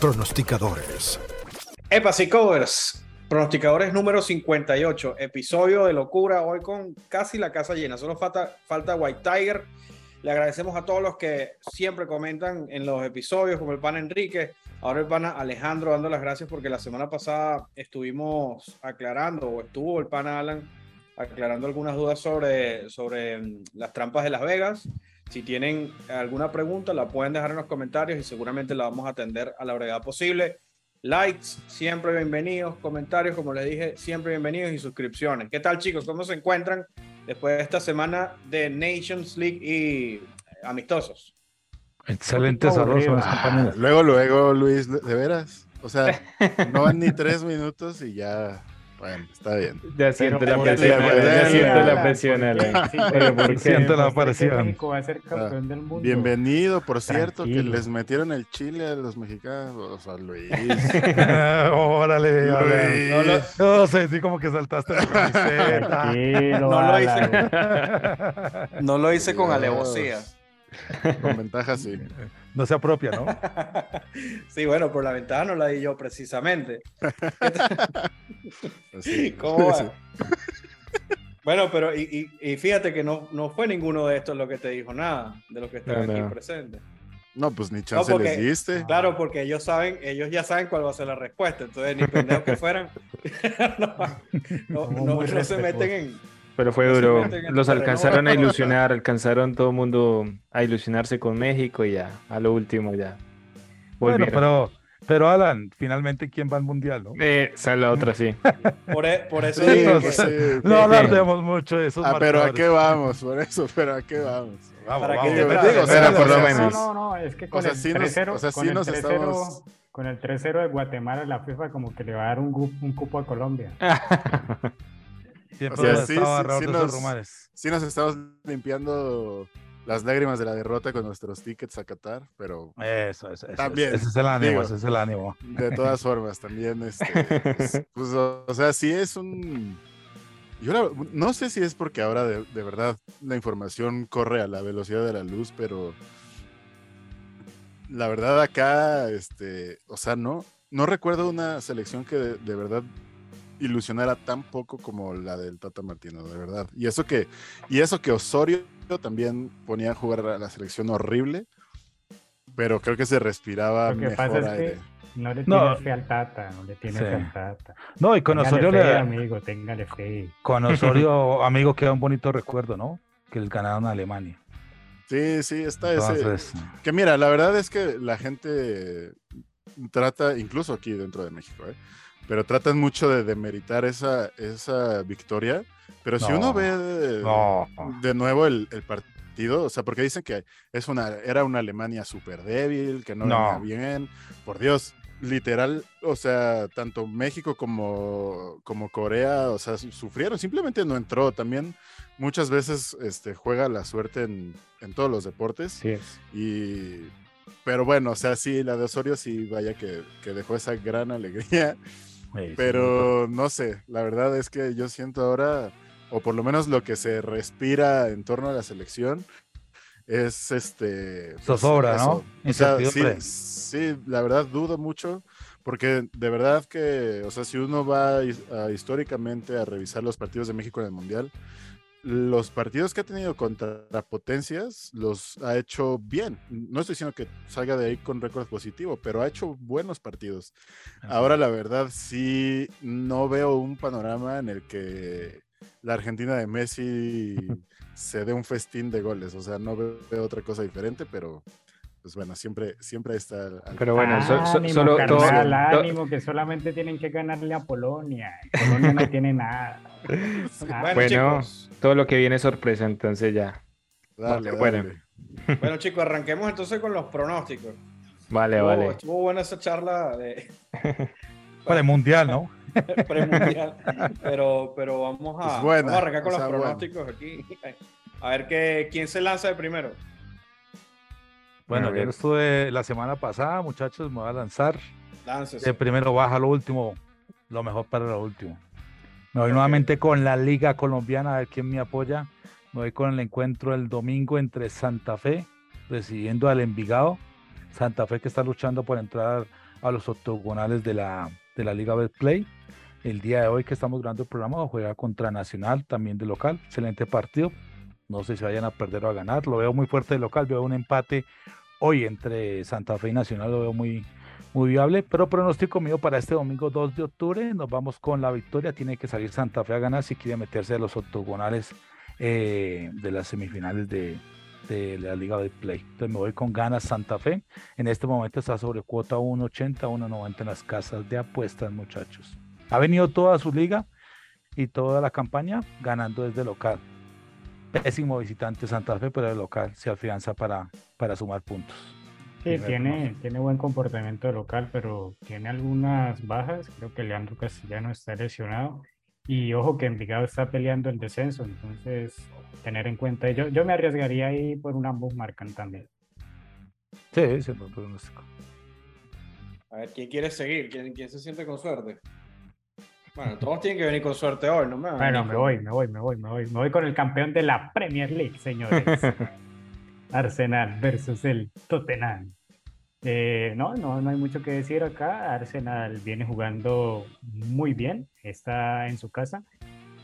pronosticadores. Epas y covers, pronosticadores número 58, episodio de locura, hoy con casi la casa llena, solo falta, falta White Tiger. Le agradecemos a todos los que siempre comentan en los episodios, como el pan Enrique, ahora el pan Alejandro dando las gracias porque la semana pasada estuvimos aclarando, o estuvo el pan Alan aclarando algunas dudas sobre, sobre mm, las trampas de Las Vegas. Si tienen alguna pregunta, la pueden dejar en los comentarios y seguramente la vamos a atender a la brevedad posible. Likes, siempre bienvenidos. Comentarios, como les dije, siempre bienvenidos y suscripciones. ¿Qué tal, chicos? ¿Cómo se encuentran después de esta semana de Nations League y eh, amistosos? Excelente saludos. Luego, luego, Luis, de veras. O sea, no van ni tres minutos y ya bueno, está bien. Ya siento la presión, ya siento la presión, Alan. Siento la a mundo. Bienvenido, por cierto, que les metieron el chile a los mexicanos. O Luis. Órale. No, sé, sí, como que saltaste la camiseta. No lo hice. No lo hice con alevosía. Con ventaja, sí. No se apropia, ¿no? sí, bueno, por la ventaja no la di yo precisamente. ¿Cómo va? Bueno, pero y, fíjate que no, no fue ninguno de estos lo que te dijo nada de los que están aquí presentes. No, pues ni chance les diste. Claro, porque ellos saben, ellos ya saben cuál va a ser la respuesta. Entonces, ni pendejos que fueran, no, no se meten en, pero fue duro. Los alcanzaron a ilusionar, alcanzaron todo el mundo a ilusionarse con México y ya, a lo último ya. Bueno, pero, pero Alan, finalmente, ¿quién va al mundial? No? Eh, sale la otra, sí. por, e, eso digo no alardemos mucho de esos. Ah, pero ¿a qué vamos? Por eso, pero ¿a qué vamos? Vamos, ¿Para qué te o sea, por lo menos. No, no, es que con el 3-0 o sea, sí nos estamos... con el 3-0 de Guatemala, la FIFA como que le va a dar un, un cupo a Colombia. Siempre sí, sí, nos, estamos limpiando las lágrimas de la derrota con nuestros tickets a Qatar, pero eso, eso, también, ese es el ánimo, ese es el ánimo. De todas formas, también, este, pues, pues, o, sea, sí es un, yo no sé si es porque ahora de, verdad la información corre a la velocidad de la luz, pero la verdad acá, este, o sea, no, no recuerdo una selección que de verdad ilusionara tan poco como la del Tata Martino, de verdad. Y eso que, y eso que Osorio también ponía a jugar a la selección horrible, pero creo que se respiraba Lo que pasa es que no le tiene fe al Tata, no le tiene fe al Tata. No, y con Osorio le... amigo, téngale fe. Con Osorio, amigo, queda un bonito recuerdo, ¿no? Que el ganaron a Alemania. Sí, sí, está ese. Que mira, la verdad es que la gente trata, incluso aquí dentro de México, ¿eh? Pero tratan mucho de demeritar esa, esa victoria. Pero si uno ve de, nuevo el, partido, o sea, porque dicen que es una, era una Alemania súper débil, que no, venía bien, por Dios, literal, o sea, tanto México como, como Corea, o sea, sufrieron, simplemente no entró. También muchas veces este, juega la suerte en, en todos los deportes. Sí Y, pero bueno, o sea, sí, la de Osorio sí, vaya que, que dejó esa gran alegría. Pero no sé, la verdad es que yo siento ahora, o por lo menos lo que se respira en torno a la selección, es este. Pues, Zozobra, ¿no? O sea, sí, sí, la verdad dudo mucho, porque de verdad que, o sea, si uno va históricamente a revisar los partidos de México en el Mundial, los partidos que ha tenido contra potencias los ha hecho bien. No estoy diciendo que salga de ahí con récord positivo, pero ha hecho buenos partidos. Ahora la verdad sí no veo un panorama en el que la Argentina de Messi se dé un festín de goles. O sea, no veo otra cosa diferente, pero pues bueno, siempre, siempre está. Pero bueno, solo todo, ánimo que solamente tienen que ganarle a Polonia. Polonia no tiene nada. bueno, todo lo que viene es sorpresa, entonces ya. Dale, bueno. bueno, chicos, arranquemos entonces con los pronósticos. Vale, vale. Estuvo buena esa charla de. Premundial, ¿no? Premundial. Pero, pero vamos a, vamos a arrancar con los pronósticos aquí. A ver qué, quién se lanza de primero. Bueno, yo estuve la semana pasada, muchachos, me voy a lanzar. De primero baja lo último, lo mejor para lo último. Me voy nuevamente con la Liga Colombiana, a ver quién me apoya. Me voy con el encuentro el domingo entre Santa Fe, recibiendo al Envigado. Santa Fe que está luchando por entrar a los octogonales de la, de la Liga Betplay. El día de hoy que estamos grabando el programa juega contra Nacional, también de local. Excelente partido. No sé si vayan a perder o a ganar. Lo veo muy fuerte de local. Veo un empate hoy entre Santa Fe y Nacional. Lo veo muy, muy viable. Pero pronóstico mío para este domingo 2 de octubre. Nos vamos con la victoria. Tiene que salir Santa Fe a ganar si quiere meterse a los octogonales eh, de las semifinales de, de la Liga de Play. Entonces me voy con ganas Santa Fe. En este momento está sobre cuota 1.80, 1.90 en las casas de apuestas, muchachos. Ha venido toda su liga y toda la campaña ganando desde local. Pésimo visitante Santa Fe, pero el local se afianza para, para sumar puntos. Sí, tiene, tiene buen comportamiento de local, pero tiene algunas bajas. Creo que Leandro Castellano está lesionado. Y ojo que Envigado está peleando el descenso, entonces tener en cuenta. Yo, yo me arriesgaría ahí por un ambos marcan también. Sí, es buen pronóstico. A ver, ¿quién quiere seguir? ¿Quién, ¿Quién se siente con suerte? Bueno, todos tienen que venir con suerte hoy, ¿no? Me bueno, me voy, me voy, me voy, me voy. Me voy con el campeón de la Premier League, señores. Arsenal versus el Tottenham. Eh, no, no, no hay mucho que decir acá. Arsenal viene jugando muy bien, está en su casa.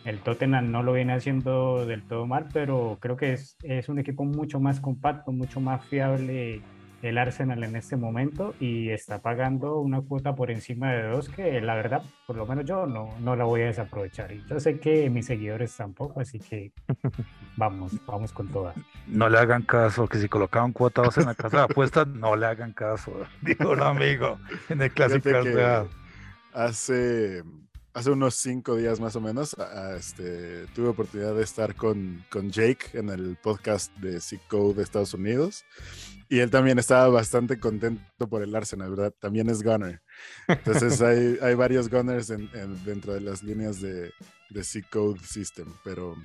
El Tottenham no lo viene haciendo del todo mal, pero creo que es, es un equipo mucho más compacto, mucho más fiable el Arsenal en este momento y está pagando una cuota por encima de dos que la verdad, por lo menos yo no, no la voy a desaprovechar. Y yo sé que mis seguidores tampoco, así que vamos, vamos con todas. No le hagan caso, que si colocaban cuota dos en la casa de apuestas, no le hagan caso, digo un amigo, en el clásico Hace hace unos cinco días más o menos, este, tuve oportunidad de estar con, con Jake en el podcast de C-Code de Estados Unidos. Y él también estaba bastante contento por el Arsenal, ¿verdad? También es gunner. Entonces hay, hay varios gunners dentro de las líneas de, de C-Code System, pero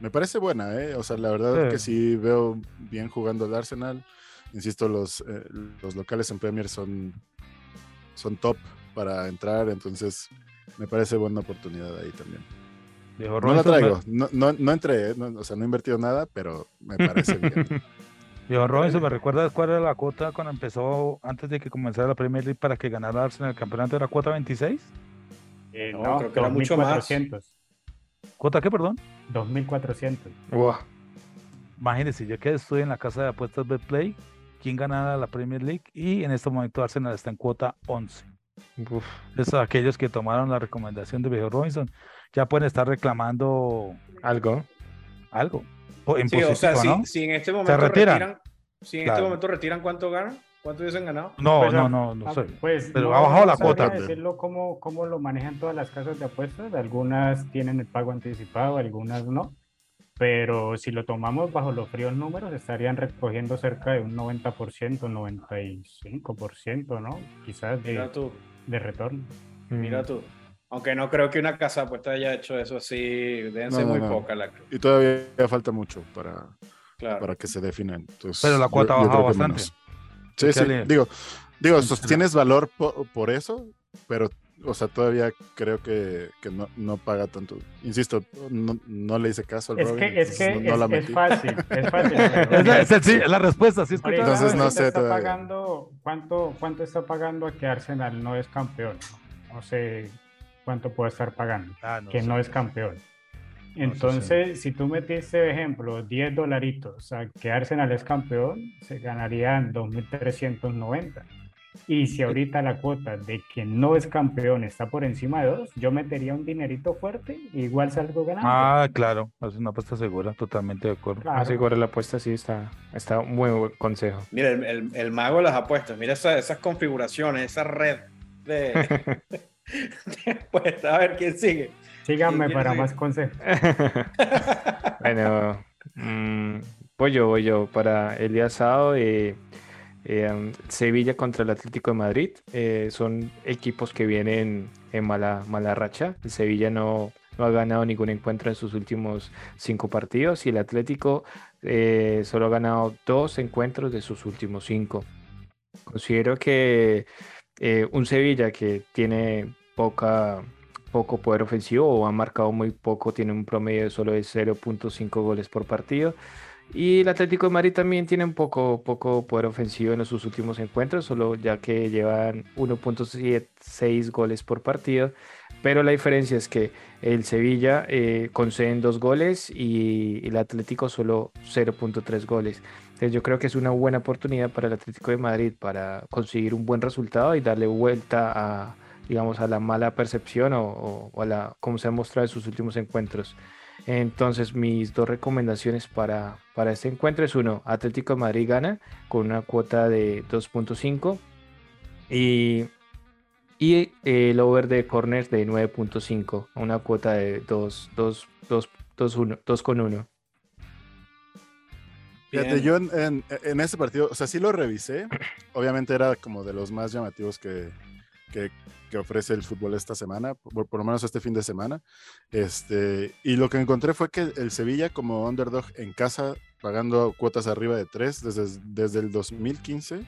me parece buena, ¿eh? O sea, la verdad que sí veo bien jugando el Arsenal. Insisto, los, eh, los locales en Premier son, son top para entrar, entonces me parece buena oportunidad ahí también. no la traigo, no, no, no entré, ¿eh? o sea, no he invertido nada, pero me parece bien. Diego Robinson, ¿me recuerdas cuál era la cuota cuando empezó, antes de que comenzara la Premier League, para que ganara Arsenal el campeonato? ¿Era cuota 26? Eh, no, creo que era mucho más. ¿Cuota qué, perdón? 2.400. Wow. Imagínense, yo que estoy en la casa de apuestas Betplay, quién ganara la Premier League y en este momento Arsenal está en cuota 11. Uf. Esos aquellos que tomaron la recomendación de Viejo Robinson ya pueden estar reclamando algo. Algo. O, sí, o sea, si, en este momento retiran, si en este momento retiran cuánto ganan, cuánto hubiesen ganado. No, pues, no, no, no, sé. Pues, pero ha bajado la cuota. decirlo cómo, cómo lo manejan todas las casas de apuestas. Algunas tienen el pago anticipado, algunas no. Pero si lo tomamos bajo los fríos números, estarían recogiendo cerca de un 90%, 95%, ¿no? Quizás de, de retorno. Mira tú. Aunque no creo que una casa apuesta haya hecho eso así, deben ser muy poca la Y todavía falta mucho para, para que se definan. Pero la cuota ha bajado bastante. Sí, sí, digo, digo, sostienes valor por, eso, pero o sea, todavía creo que, que no, no, paga tanto. Insisto, no, no, le hice caso al es Que, es que es, fácil, es fácil. es, la respuesta, sí Entonces no sé está pagando, ¿cuánto, ¿Cuánto está pagando a que Arsenal no es campeón? No sé cuánto puede estar pagando, ah, que no es campeón. Entonces, si tú metiste, ejemplo, 10 dolaritos a que Arsenal es campeón, se ganarían 2.390. Y si ahorita la cuota de que no es campeón está por encima de 2, yo metería un dinerito fuerte, igual salgo ganando. Ah, claro, es una apuesta segura, totalmente de acuerdo. Claro. segura la apuesta, sí, está, está un muy buen consejo. Mira, el, el, mago de las apuestas, mira esas configuraciones, esa red de... Pues a ver quién sigue. Síganme para más consejos. bueno, mmm, voy yo, voy yo. Para el día sábado, eh, eh, Sevilla contra el Atlético de Madrid. Eh, son equipos que vienen en mala, racha. El Sevilla no, ha ganado ningún encuentro en sus últimos cinco partidos y el Atlético solo ha ganado dos encuentros de sus últimos cinco. Considero que eh, un Sevilla que tiene poca, poco poder ofensivo o ha marcado muy poco, tiene un promedio de solo de 0.5 goles por partido Y el Atlético de Madrid también tiene un poco, poco poder ofensivo en sus últimos encuentros, solo ya que llevan 1.76 goles por partido. Pero la diferencia es que el Sevilla eh, conceden dos goles y el Atlético solo 0.3 goles. Entonces yo creo que es una buena oportunidad para el Atlético de Madrid para conseguir un buen resultado y darle vuelta a, digamos, a la mala percepción o, o a la, como se ha mostrado en sus últimos encuentros. Entonces, mis dos recomendaciones para, para este encuentro es uno, Atlético de Madrid gana con una cuota de 2.5 y, y el over de corners de 9.5, una cuota de 2, 2, 2, 2, 1, 2 con 1. Fíjate, yo en, en, en, este partido, o sea, sí lo revisé. Obviamente era como de los más llamativos que, que, ofrece el fútbol esta semana, por, lo menos este fin de semana. Este, y lo que encontré fue que el Sevilla como underdog en casa, pagando cuotas arriba de 3 desde, desde el 2015,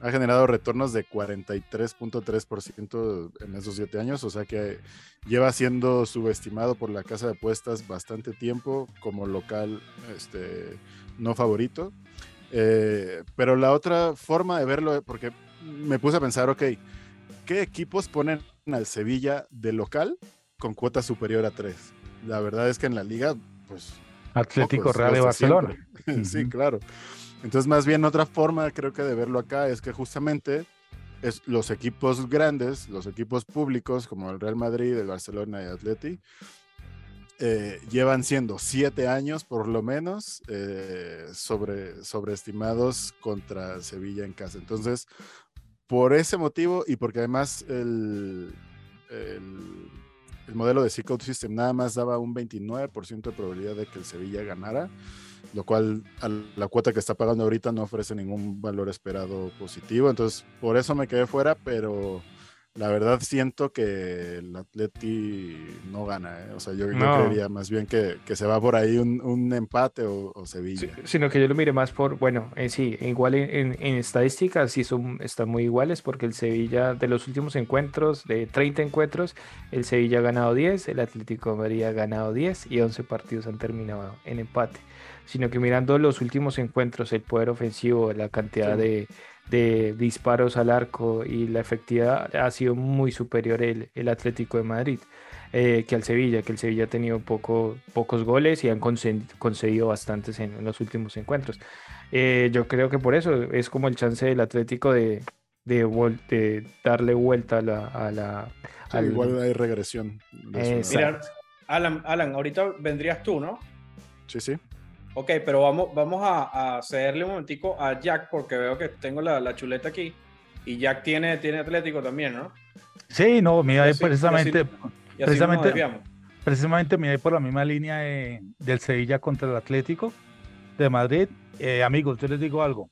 ha generado retornos de 43.3% en esos 7 años, o sea que lleva siendo subestimado por la casa de apuestas bastante tiempo como local este, no favorito. Eh, pero la otra forma de verlo, porque me puse a pensar, ok, ¿qué equipos ponen al Sevilla de local con cuota superior a 3? La verdad es que en la liga, pues... Atlético Real de Barcelona. sí, claro. Entonces, más bien otra forma creo que de verlo acá es que justamente es los equipos grandes, los equipos públicos como el Real Madrid, el Barcelona y Atleti, eh, llevan siendo siete años por lo menos eh, sobre, sobreestimados contra Sevilla en casa. Entonces, por ese motivo y porque además el, el, modelo de C-Code System nada más daba un 29% de probabilidad de que el Sevilla ganara, lo cual a la cuota que está pagando ahorita no ofrece ningún valor esperado positivo. Entonces, por eso me quedé fuera, pero la verdad siento que el Atleti no gana. ¿eh? O sea, yo, creería más bien que, se va por ahí un, empate o, Sevilla. sino que yo lo mire más por, bueno, eh, sí, igual en, estadísticas sí son, están muy iguales porque el Sevilla de los últimos encuentros, de 30 encuentros, el Sevilla ha ganado 10, el Atlético de Madrid ha ganado 10 y 11 partidos han terminado en empate. Sino que mirando los últimos encuentros, el poder ofensivo, la cantidad de de disparos al arco y la efectividad ha sido muy superior el, el Atlético de Madrid eh, que al Sevilla, que el Sevilla ha tenido poco, pocos goles y han concedido bastantes en, los últimos encuentros. Eh, yo creo que por eso es como el chance del Atlético de, de, darle vuelta a la... A la Igual hay regresión. Mira, Alan, Alan, ahorita vendrías tú, ¿no? Sí, sí. Ok, pero vamos, vamos a, cederle un momentico a Jack porque veo que tengo la, chuleta aquí y Jack tiene, tiene Atlético también, ¿no? Sí, no, mira, precisamente, precisamente, precisamente mira, por la misma línea del Sevilla contra el Atlético de Madrid. Eh, amigos, yo les digo algo.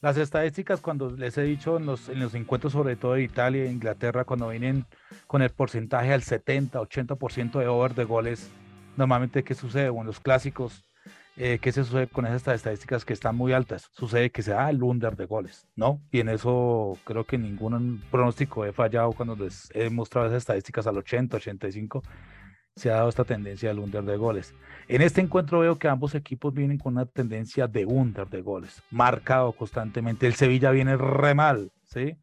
Las estadísticas, cuando les he dicho en los, en los encuentros, sobre todo de Italia e Inglaterra, cuando vienen con el porcentaje al 70, 80% de over de goles, normalmente, ¿qué sucede? Bueno, los clásicos eh, ¿qué se sucede con esas estadísticas que están muy altas? Sucede que se da el under de goles, ¿no? Y en eso creo que ningún pronóstico he fallado cuando les he mostrado esas estadísticas al 80, 85. Se ha dado esta tendencia del under de goles. En este encuentro veo que ambos equipos vienen con una tendencia de under de goles, marcado constantemente. El Sevilla viene re mal, ¿sí?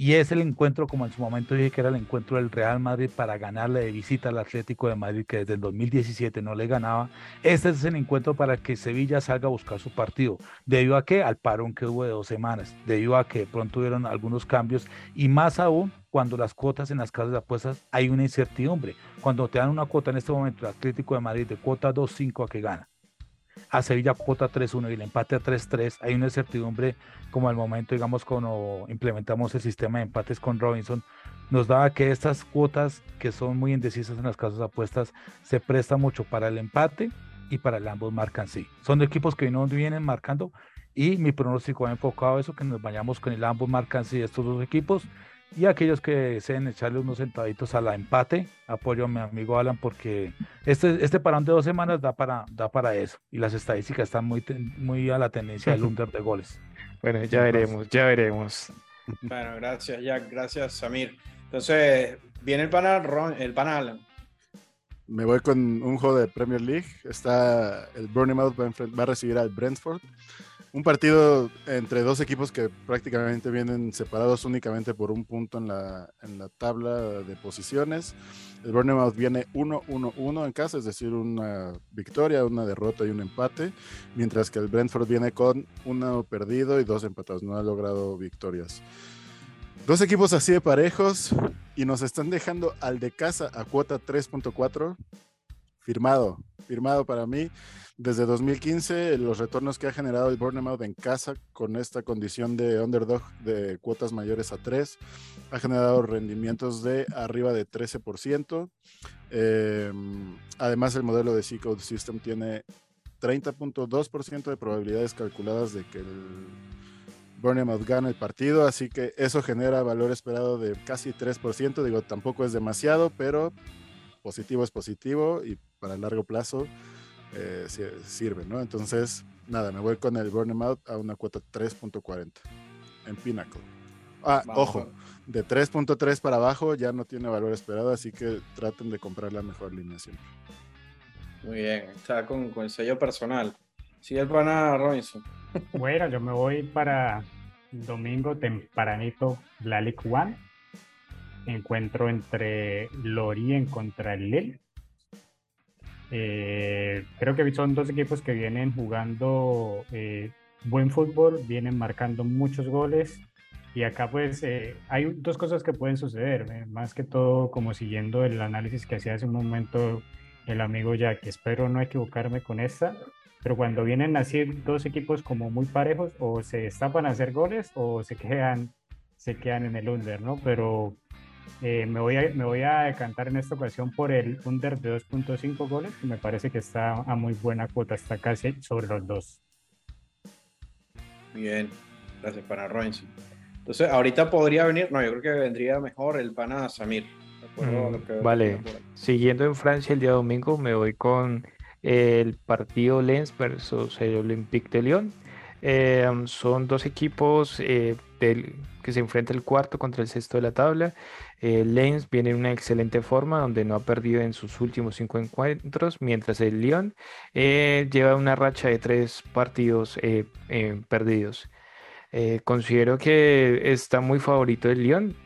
Y es el encuentro, como en su momento dije que era el encuentro del Real Madrid para ganarle de visita al Atlético de Madrid, que desde el 2017 no le ganaba. Este es el encuentro para que Sevilla salga a buscar su partido. ¿Debido a qué? Al parón que hubo de dos semanas. Debido a que pronto hubieron algunos cambios y más aún cuando las cuotas en las casas de apuestas hay una incertidumbre. Cuando te dan una cuota en este momento, el Atlético de Madrid de cuota 2-5 a que gana a Sevilla cuota 3-1 y el empate a 3-3, hay una incertidumbre como al momento, digamos, cuando implementamos el sistema de empates con Robinson, nos daba que estas cuotas que son muy indecisas en las casas de apuestas se prestan mucho para el empate y para el ambos marcan sí. Son equipos que no vienen marcando y mi pronóstico ha enfocado a eso, que nos vayamos con el ambos marcan sí estos dos equipos y aquellos que deseen echarle unos centavaditos a la empate, apoyo a mi amigo Alan porque este, este parón de dos semanas da para, da para eso. Y las estadísticas están muy, muy a la tendencia del under de goles. Bueno, ya veremos, ya veremos. Bueno, gracias, Jack. Gracias, Samir. Entonces, viene el panal, el panal. me voy con un juego de Premier League. Está el Bournemouth va va a recibir al Brentford un partido entre dos equipos que prácticamente vienen separados únicamente por un punto en la, en la tabla de posiciones. El Bournemouth viene 1-1-1 en casa, es decir, una victoria, una derrota y un empate, mientras que el Brentford viene con uno perdido y dos empatados, no ha logrado victorias. Dos equipos así de parejos y nos están dejando al de casa a cuota 3.4. Firmado, firmado para mí. Desde 2015, los retornos que ha generado el Bournemouth en casa con esta condición de underdog de cuotas mayores a 3 ha generado rendimientos de arriba de 13%. Em, además, el modelo de C-Code System tiene 30.2% de probabilidades calculadas de que el Bournemouth gane el partido, así que eso genera valor esperado de casi 3%. Digo, tampoco es demasiado, pero positivo es positivo y para el largo plazo eh, sirve, ¿no? Entonces, nada, me voy con el Burnout a una cuota 3.40 en Pinnacle. Ah, ojo, de 3.3 para abajo ya no tiene valor esperado, así que traten de comprar la mejor línea siempre. Muy bien, está con, con el sello personal. Sí, el pana Robinson. Bueno, yo me voy para domingo tempranito, la League One. Encuentro entre Lorien contra el Lille. Eh, creo que son dos equipos que vienen jugando eh, buen fútbol, vienen marcando muchos goles y acá pues eh, hay dos cosas que pueden suceder, más que todo como siguiendo el análisis que hacía hace un momento el amigo Jack, espero no equivocarme con esta, pero cuando vienen así dos equipos como muy parejos o se destapan a hacer goles o se quedan, se quedan en el under, ¿no? Pero eh, me, voy a, me voy a decantar en esta ocasión por el under de 2.5 goles, que me parece que está a muy buena cuota, está casi sobre los dos. Bien, gracias para Robinson. Entonces, ahorita podría venir, no, yo creo que vendría mejor el pana Samir. Mm, vale, siguiendo en Francia el día domingo, me voy con el partido Lens versus el Olympique de Lyon. Eh, son dos equipos eh, del, que se enfrenta el cuarto contra el sexto de la tabla. Eh, Lens viene en una excelente forma, donde no ha perdido en sus últimos cinco encuentros, mientras el Lyon eh, lleva una racha de tres partidos eh, perdidos. considero que está muy favorito el Lyon,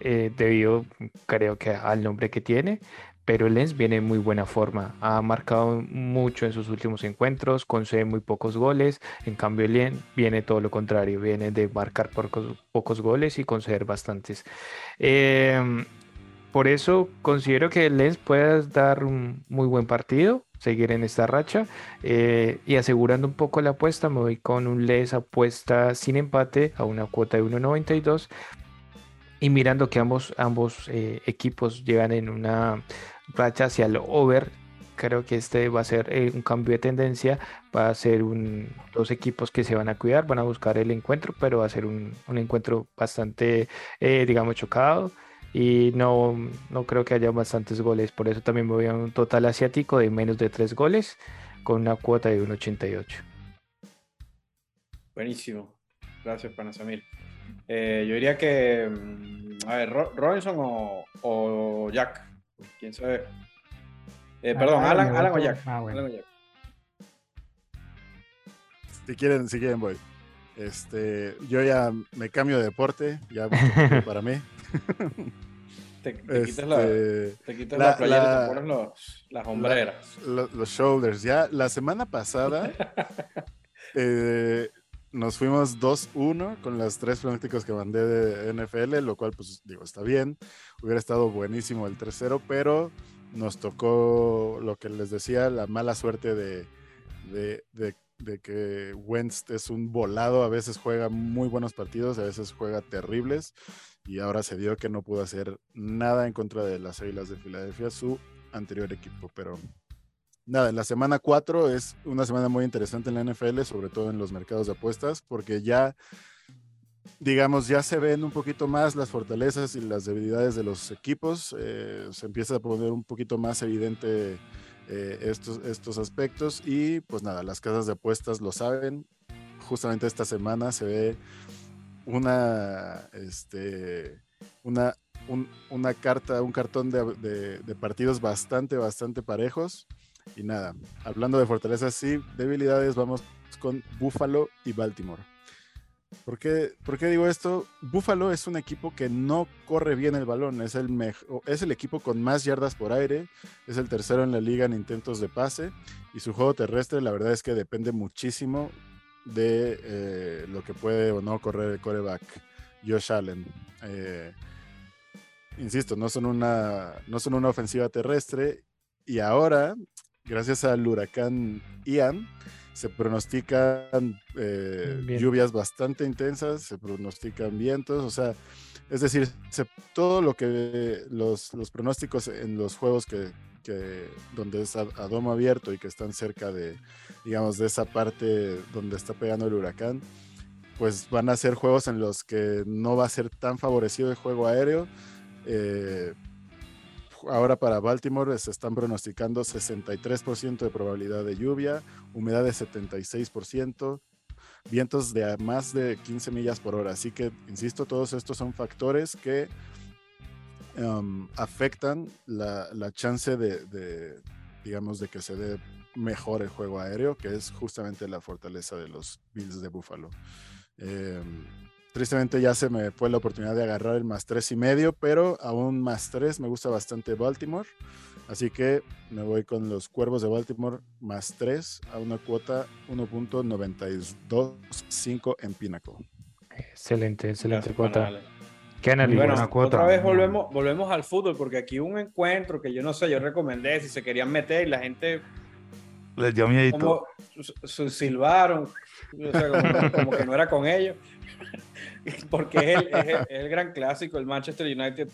debido, creo que al nombre que tiene, pero Lens viene en muy buena forma. Ha marcado mucho en sus últimos encuentros, concede muy pocos goles. En cambio, Lens viene todo lo contrario, viene de marcar pocos, goles y conceder bastantes. Em, por eso considero que Lens puede dar un muy buen partido, seguir en esta racha eh, y asegurando un poco la apuesta, me voy con un Lens apuesta sin empate a una cuota de 1.92 y mirando que ambos, ambos eh, equipos llegan en una racha hacia el over, creo que este va a ser eh, un cambio de tendencia, va a ser un, dos equipos que se van a cuidar, van a buscar el encuentro, pero va a ser un, encuentro bastante, eh, digamos, chocado y no, no creo que haya bastantes goles, por eso también me voy a un total asiático de menos de tres goles con una cuota de 1.88. Buenísimo, gracias Panasamir. Eh, yo diría que, mm, a ver, Robinson o, Jack, quién sabe. Eh, perdón, Alan, Alan, o Jack. Ah, si quieren, si quieren voy. Este, yo ya me cambio de deporte, ya para mí. Te, quitas la, este, te quitas la, playera y te pones los, las hombreras. los shoulders. Ya la semana pasada eh, nos fuimos 2-1 con las tres pronósticos que mandé de NFL, lo cual, pues, digo, está bien. Hubiera estado buenísimo el tercero, pero nos tocó lo que les decía, la mala suerte de, que Wentz es un volado. A veces juega muy buenos partidos, a veces juega terribles. Y ahora se dio que no pudo hacer nada en contra de las Águilas de Filadelfia, su anterior equipo. Pero nada, la semana 4 es una semana muy interesante en la NFL, sobre todo en los mercados de apuestas, porque ya, digamos, ya se ven un poquito más las fortalezas y las debilidades de los equipos, eh, se empieza a poner un poquito más evidente eh, estos, estos aspectos y pues nada, las casas de apuestas lo saben, justamente esta semana se ve una, este, una, una carta, un cartón de, de, partidos bastante, bastante parejos. Y nada, hablando de fortalezas, sí, debilidades, vamos con Buffalo y Baltimore. ¿Por qué, digo esto? Buffalo es un equipo que no corre bien el balón, es el, es el equipo con más yardas por aire, es el tercero en la liga en intentos de pase y su juego terrestre la verdad es que depende muchísimo de eh, lo que puede o no correr el coreback Josh Allen. Eh, insisto, no son, una, no son una ofensiva terrestre y ahora, gracias al huracán Ian, se pronostican eh, lluvias bastante intensas, se pronostican vientos, o sea, es decir, todo lo que los, los, pronósticos en los juegos que, que donde es a, domo abierto y que están cerca de, digamos, de esa parte donde está pegando el huracán, pues van a ser juegos en los que no va a ser tan favorecido el juego aéreo. Eh, ahora para Baltimore se están pronosticando 63% de probabilidad de lluvia, humedad de 76%, vientos de más de 15 millas por hora. Así que, insisto, todos estos son factores que um, afectan la, chance de, digamos, de que se dé mejor el juego aéreo, que es justamente la fortaleza de los Bills de Buffalo. Em, Tristemente ya se me fue la oportunidad de agarrar el más tres y medio, pero aún más tres me gusta bastante Baltimore. Así que me voy con los Cuervos de Baltimore más tres a una cuota 1.925 en Pinnacle. Excelente, excelente cuota. Qué bueno, otra vez volvemos, volvemos al fútbol, porque aquí un encuentro que yo no sé, yo recomendé si se querían meter y la gente les dio miedo. Como silbaron, o sea, como, que no era con ellos. porque es el, gran clásico, el Manchester United,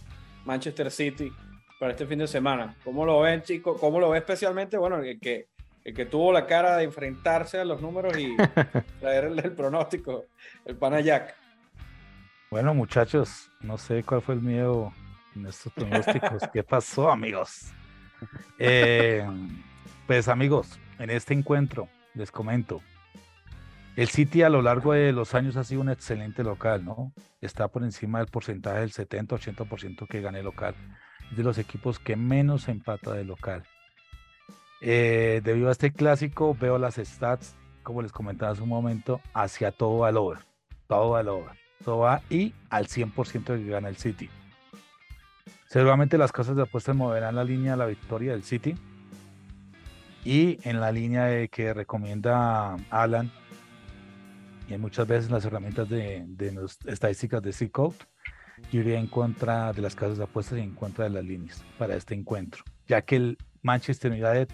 Manchester City, para este fin de semana. ¿Cómo lo ven, chicos? ¿Cómo lo ve especialmente? Bueno, el que, el que tuvo la cara de enfrentarse a los números y traerle el pronóstico, el Panayac. Bueno, muchachos, no sé cuál fue el miedo en estos pronósticos. ¿Qué pasó, amigos? Eh, pues, amigos, en este encuentro, les comento, el City a lo largo de los años ha sido un excelente local, ¿no? Está por encima del porcentaje del 70-80% que gane local. Es de los equipos que menos empata de local. Eh, debido a este clásico, veo las stats, como les comentaba hace un momento, hacia todo al over. Todo al over. Todo va y al 100% de que gana el City. Seguramente las casas de apuestas moverán la línea de la victoria del City. Y en la línea de que recomienda Alan, y muchas veces las herramientas de, de estadísticas de C-Code, yo iría en contra de las casas de apuestas y en contra de las líneas para este encuentro, ya que el Manchester United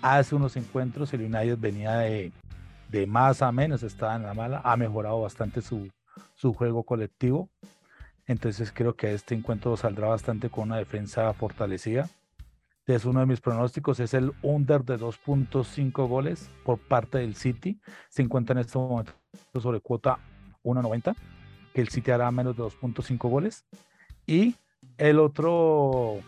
hace unos encuentros, el United venía de, de más a menos, estaba en la mala, ha mejorado bastante su, su juego colectivo, entonces creo que este encuentro saldrá bastante con una defensa fortalecida. Es uno de mis pronósticos, es el under de 2.5 goles por parte del City. Se encuentra en este momento sobre cuota 1.90, que el City hará menos de 2.5 goles. Y el otro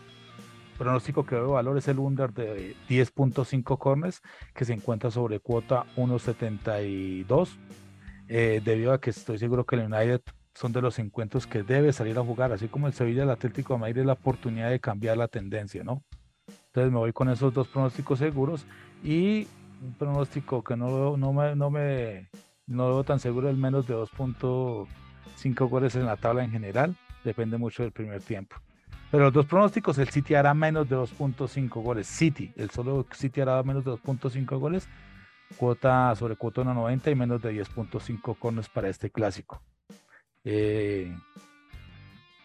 pronóstico que veo valor es el under de 10.5 corners, que se encuentra sobre cuota 1.72, eh, debido a que estoy seguro que el United son de los encuentros que debe salir a jugar, así como el Sevilla, el Atlético de Madrid, es la oportunidad de cambiar la tendencia, ¿no? Entonces me voy con esos dos pronósticos seguros y un pronóstico que no, no, me, no, me, no veo tan seguro el menos de 2.5 goles en la tabla en general. Depende mucho del primer tiempo. Pero los dos pronósticos, el City hará menos de 2.5 goles. City, el solo City hará menos de 2.5 goles. Cuota sobre cuota 1.90 y menos de 10.5 conos para este clásico. Eh,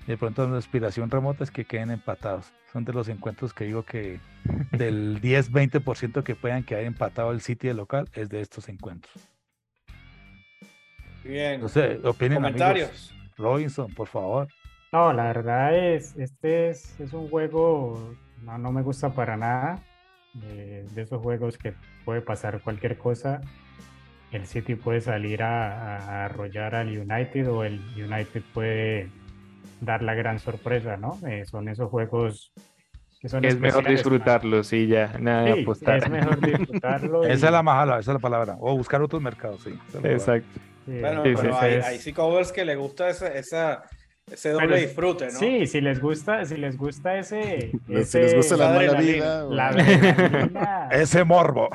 de pronto una aspiración remota es que queden empatados. Son de los encuentros que digo que del 10-20% que puedan quedar empatado el City de local es de estos encuentros. Bien. No sé, opinen Comentarios. Robinson, por favor. No, la verdad es, este es, es un juego, no, no, me gusta para nada. Eh, de esos juegos que puede pasar cualquier cosa. El City puede salir a, arrollar al United o el United puede dar la gran sorpresa, ¿no? Eh, son esos juegos que son Es mejor disfrutarlos y ya, nada de apostar. Es mejor disfrutarlo. esa es la majala, esa es la palabra. O buscar otros mercados, sí. Exacto bueno, pero hay, hay, psicólogos que le gusta esa, esa, ese doble disfrute, ¿no? Sí, si les gusta, si les gusta ese, si les gusta la mala vida, la ese morbo.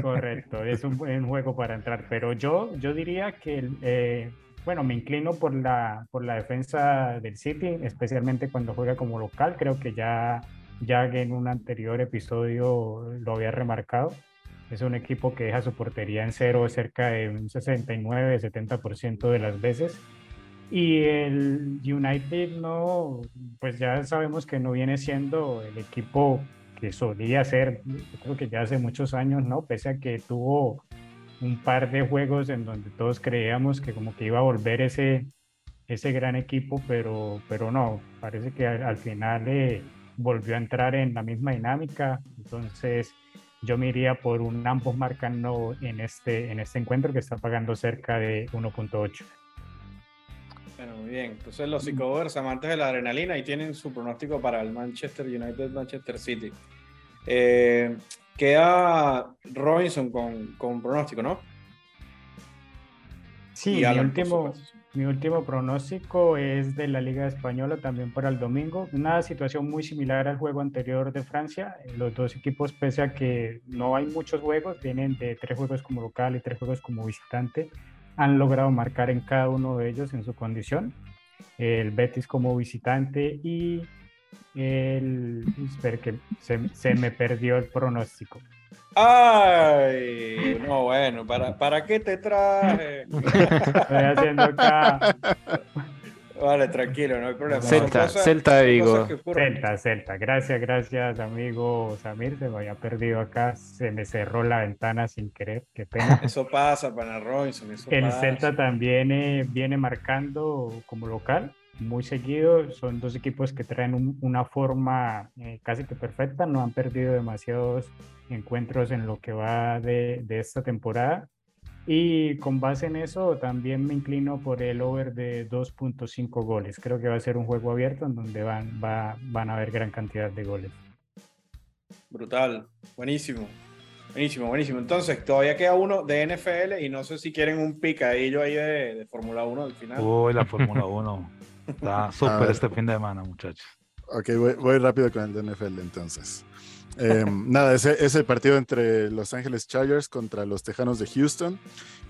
Correcto, es un buen juego para entrar, pero yo, yo diría que, eh, bueno, me inclino por la, por la defensa del City, especialmente cuando juega como local, creo que ya, ya en un anterior episodio lo había remarcado. Es un equipo que deja su portería en cero cerca de un 69-70% de las veces. Y el United no, pues ya sabemos que no viene siendo el equipo que solía ser, creo que ya hace muchos años, ¿no? Pese a que tuvo un par de juegos en donde todos creíamos que como que iba a volver ese, ese gran equipo, pero, pero no, parece que al, final eh, volvió a entrar en la misma dinámica. Entonces, yo me iría por un ambos marcando en este, en este encuentro que está pagando cerca de 1.8. Bueno, muy bien. Entonces los psicovers amantes de la adrenalina y tienen su pronóstico para el Manchester United Manchester City. Eh, queda Robinson con, con pronóstico, ¿no? Sí, mi último, mi último pronóstico es de la Liga Española también para el domingo. Una situación muy similar al juego anterior de Francia. Los dos equipos, pese a que no hay muchos juegos, vienen de tres juegos como local y tres juegos como visitante, han logrado marcar en cada uno de ellos en su condición. El Betis como visitante y el... Espera que se, se me perdió el pronóstico. Ay, no, bueno, ¿para, ¿para qué te traje? Estoy haciendo acá. Vale, tranquilo, no hay problema. Celta, Celta de Vigo. Celta, Celta. Gracias, gracias, amigo Samir. Se me había perdido acá. Se me cerró la ventana sin querer. Qué pena. Eso pasa para Robinson. Eso El pasa. Celta también eh, viene marcando como local muy seguido. Son dos equipos que traen una forma eh, casi que perfecta. No han perdido demasiados encuentros en lo que va de, de, esta temporada. Y con base en eso también me inclino por el over de 2.5 goles. Creo que va a ser un juego abierto en donde van, va, van a haber gran cantidad de goles. Brutal, buenísimo. Buenísimo, buenísimo. Entonces, todavía queda uno de NFL y no sé si quieren un picadillo ahí de, de Fórmula 1 al final. Uy, la Fórmula 1. Está súper este fin de semana, muchachos. Ok, voy, voy, rápido con el de NFL entonces. Eh, nada, ese es el partido entre Los Ángeles Chargers contra los Tejanos de Houston.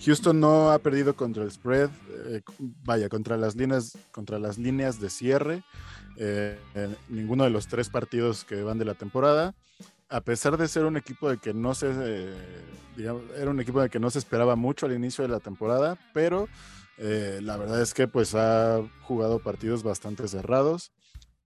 Houston no ha perdido contra el spread, eh, vaya, contra las líneas, contra las líneas de cierre, eh, en ninguno de los tres partidos que van de la temporada. A pesar de ser un equipo de que no se, digamos, era un equipo de que no se esperaba mucho al inicio de la temporada, pero la verdad es que pues ha jugado partidos bastante cerrados.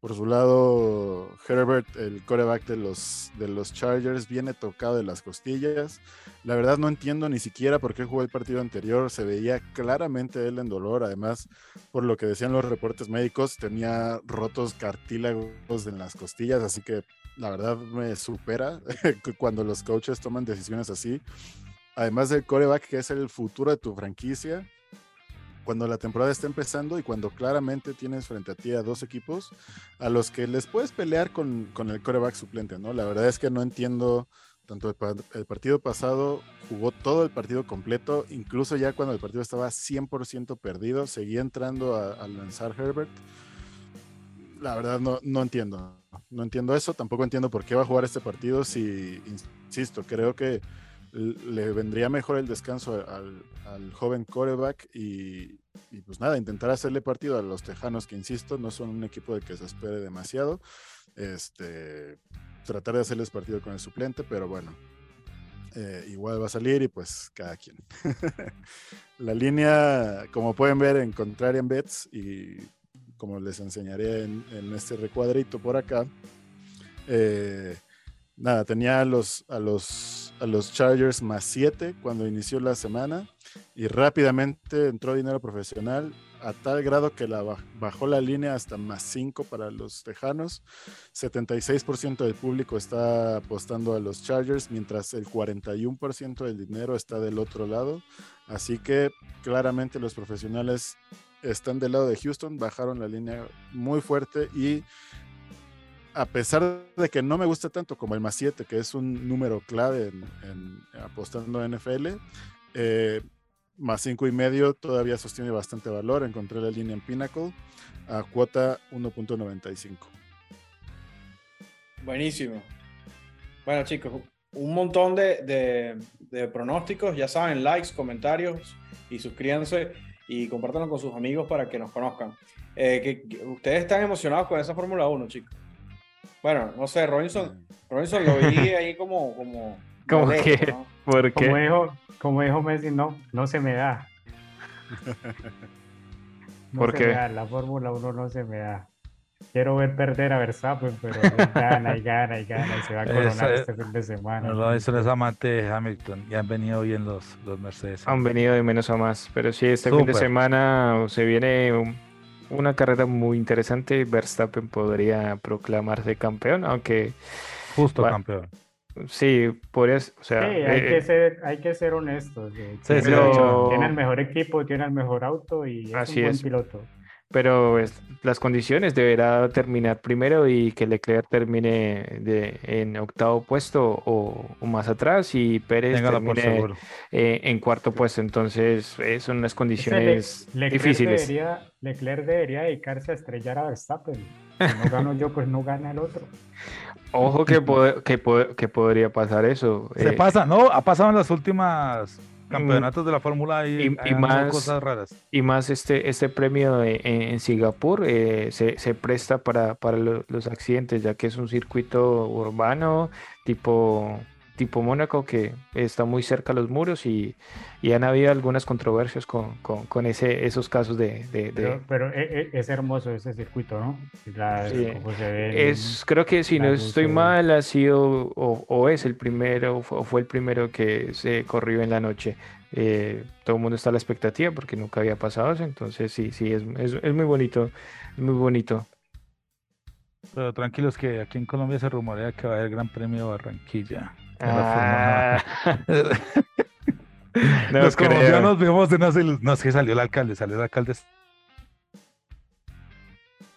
Por su lado, Herbert, el coreback de los, de los Chargers, viene tocado de las costillas. La verdad no entiendo ni siquiera por qué jugó el partido anterior. Se veía claramente él en dolor. Además, por lo que decían los reportes médicos, tenía rotos cartílagos en las costillas. Así que la verdad me supera cuando los coaches toman decisiones así. Además del coreback, que es el futuro de tu franquicia, cuando la temporada está empezando y cuando claramente tienes frente a ti a dos equipos a los que les puedes pelear con, con el coreback suplente, ¿no? La verdad es que no entiendo tanto el, el, partido pasado jugó todo el partido completo, incluso ya cuando el partido estaba 100% perdido, seguía entrando a, a, lanzar Herbert. La verdad no, no entiendo, no entiendo eso, tampoco entiendo por qué va a jugar este partido si, insisto, creo que le vendría mejor el descanso al, joven coreback y, pues nada, intentar hacerle partido a los Tejanos que, insisto, no son un equipo de que se espere demasiado. Este, tratar de hacerles partido con el suplente, pero bueno, eh, igual va a salir y pues cada quien. La línea, como pueden ver, en Contrarian Bets y como les enseñaré en, en este recuadrito por acá, eh, nada, tenía a los, a los, a los Chargers más 7 cuando inició la semana y rápidamente entró dinero profesional a tal grado que la bajó la línea hasta más 5 para los Tejanos. 76% del público está apostando a los Chargers, mientras el 41% del dinero está del otro lado. Así que claramente los profesionales están del lado de Houston, bajaron la línea muy fuerte y a pesar de que no me gusta tanto como el más 7, que es un número clave en, en apostando NFL, eh, más cinco y medio todavía sostiene bastante valor. Encontré la línea en Pinnacle a cuota 1.95. Buenísimo. Bueno, chicos, un montón de, pronósticos. Ya saben, likes, comentarios y suscríbanse y compártanlo con sus amigos para que nos conozcan. Eh, que, ustedes están emocionados con esa Fórmula 1, chicos. Bueno, no sé, Robinson, Robinson lo vi ahí como. como ¿Cómo que? ¿Por qué? Como dijo, como dijo Messi, no, no se me da. No ¿Por qué? La Fórmula 1 no se me da. Quiero ver perder a Verstappen, pero gana y gana y gana y se va a coronar este fin de semana. No, eso es amante de Hamilton y han venido bien los, los Mercedes. Han venido de menos a más, pero sí, este fin de semana se viene una carrera muy interesante. Verstappen podría proclamarse campeón, aunque... Justo campeón. Sí, podría, o sea, sí, hay, que eh, ser, hay que ser honestos. Tiene el mejor equipo, tiene el mejor auto y es un buen piloto pero las condiciones deberá terminar primero y que Leclerc termine de, en octavo puesto o, más atrás y Pérez termine eh, en cuarto puesto. Entonces, eh, son unas condiciones difíciles. Leclerc debería dedicarse a estrellar a Verstappen. Si no gano yo, pues no gana el otro. Ojo que, que, que podría pasar eso. Se eh, pasa, ¿no? Ha pasado en las últimas campeonatos de la Fórmula y, y, más cosas raras. Y más este, este premio en, Singapur eh, se, se, presta para, para los accidentes, ya que es un circuito urbano tipo tipo Mónaco que está muy cerca a los muros y, y han habido algunas controversias con, con, ese, esos casos de... pero, e, e, es hermoso ese circuito, ¿no? es, creo que si no estoy mal ha sido o, es el primero o fue el primero que se corrió en la noche. Eh, todo el mundo está a la expectativa porque nunca había pasado eso, entonces sí, sí, es, es, es muy bonito, es muy bonito. Pero tranquilos que aquí en Colombia se rumorea que va a haber Gran Premio de Barranquilla. Ah. no nos ya nos vemos de no es que salió el alcalde, salió el alcalde.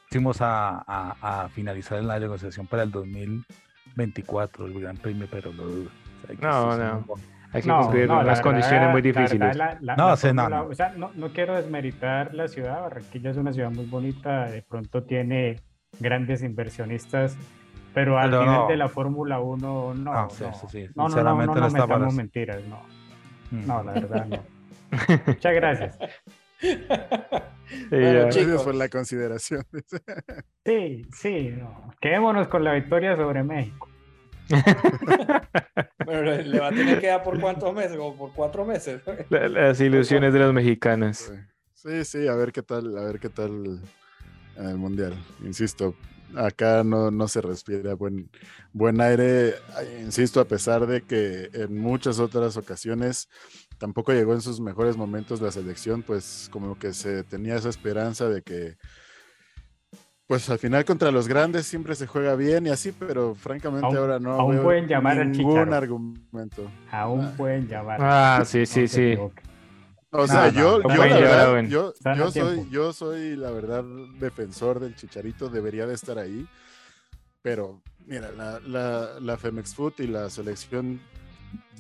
Hicimos a, a, finalizar la negociación para el 2024, el Gran Premio, pero no No, no. Hay que cumplir unas condiciones muy difíciles. no, sé nada. O sea, no, no quiero desmeritar la ciudad. Barranquilla es una ciudad muy bonita. De pronto tiene grandes inversionistas pero al final de la Fórmula 1, no. Ah, no, sí, no, no, no, no, metamos mentiras, no. Mm. No, la verdad, no. Muchas gracias. gracias por la consideración. sí, sí, no. quedémonos con la victoria sobre México. Pero le va a tener que dar por cuántos meses, como por cuatro meses. Las ilusiones de las mexicanas. Sí, sí, a ver qué tal, a ver qué tal el mundial. Insisto, acá no, no se respira buen, buen aire, insisto, a pesar de que en muchas otras ocasiones tampoco llegó en sus mejores momentos la selección, pues como que se tenía esa esperanza de que pues al final contra los grandes siempre se juega bien y así, pero francamente ahora no aún pueden llamar ningún argumento. Aún ah. pueden llamar. Ah, sí, sí, sí. O sea, yo, soy, yo soy la verdad defensor del Chicharito, debería de estar ahí. Pero, mira, la, la, la Femex Food y la selección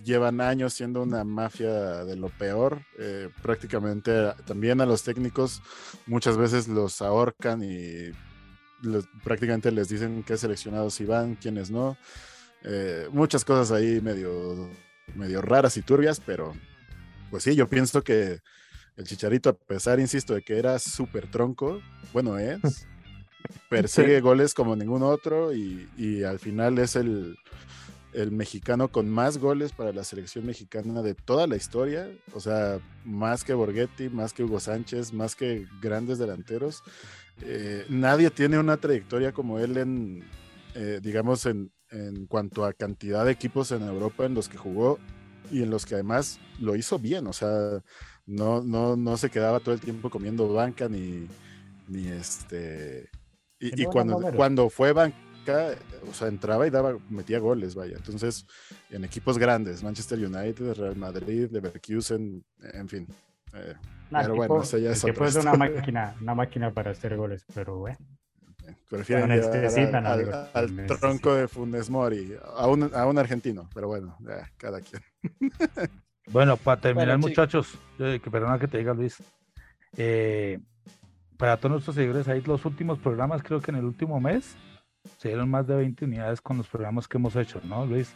llevan años siendo una mafia de lo peor. Eh, prácticamente también a los técnicos muchas veces los ahorcan y prácticamente les dicen qué seleccionados si van, quiénes no. Eh, muchas cosas ahí medio, medio raras y turbias, pero pues sí, yo pienso que el Chicharito, a pesar, insisto, de que era súper tronco, bueno, es, persigue goles como ningún otro y, al final es el, mexicano con más goles para la selección mexicana de toda la historia, o sea, más que Borghetti, más que Hugo Sánchez, más que grandes delanteros. Eh, nadie tiene una trayectoria como él en, eh, digamos, en, en cuanto a cantidad de equipos en Europa en los que jugó y en los que además lo hizo bien, o sea, no, no, no se quedaba todo el tiempo comiendo banca ni, ni este... Y, cuando, cuando fue banca, o sea, entraba y daba, metía goles, vaya. Entonces, en equipos grandes, Manchester United, Real Madrid, Leverkusen, en fin. Eh, pero bueno, ya es una máquina, una máquina para hacer goles, pero bueno. Prefieren al, al, tronco de Funes Mori, a un, a un argentino, pero bueno, cada quien. Bueno, para terminar, muchachos, que perdona que te diga Luis. Eh, para todos nuestros seguidores, ahí los últimos programas, creo que en el último mes, se dieron más de 20 unidades con los programas que hemos hecho, ¿no, Luis?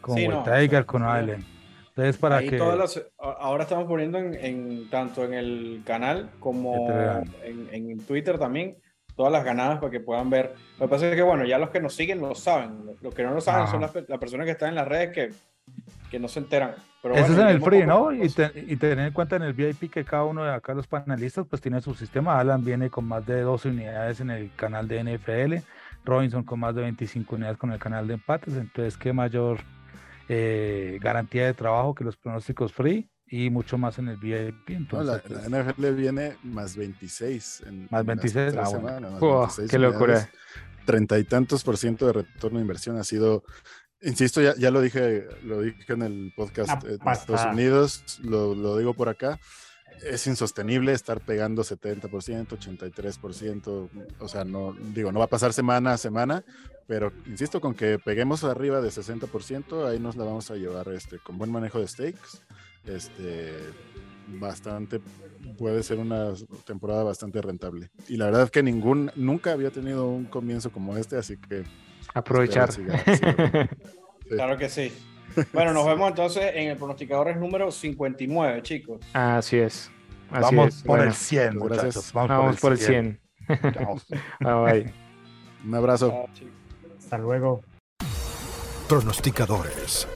Con sí, Tiger, con Allen. Entonces, para que. ahora estamos poniendo en, tanto en el canal como en, Twitter también todas las ganadas para que puedan ver. Lo que pasa es que, bueno, ya los que nos siguen lo saben. Los que no lo saben son las, personas que están en las redes que, que no se enteran. Pero Eso es en el free, ¿no? Y, y, tener en cuenta en el VIP que cada uno de acá, los panelistas, pues tiene su sistema. Alan viene con más de 12 unidades en el canal de NFL. Robinson con más de 25 unidades con el canal de empates. Entonces, qué mayor eh, garantía de trabajo que los pronósticos free y mucho más en el VIP. Entonces, la, NFL viene más 26. En, más 26, ah, qué locura. Treinta y tantos por ciento de retorno de inversión ha sido, insisto, ya, ya lo dije, lo dije en el podcast de Estados Unidos, lo, lo digo por acá es insostenible estar pegando 70%, 83%, o sea, no digo, no va a pasar semana a semana, pero insisto con que peguemos arriba de 60%, ahí nos la vamos a llevar este con buen manejo de stakes. Este bastante puede ser una temporada bastante rentable. Y la verdad es que ningún nunca había tenido un comienzo como este, así que aprovechar. Claro que sí. Bueno, nos vemos entonces en el pronosticador número 59, chicos. Así es. Vamos por el 100, muchachos. Vamos, por el 100. Un abrazo. Hasta luego. Pronosticadores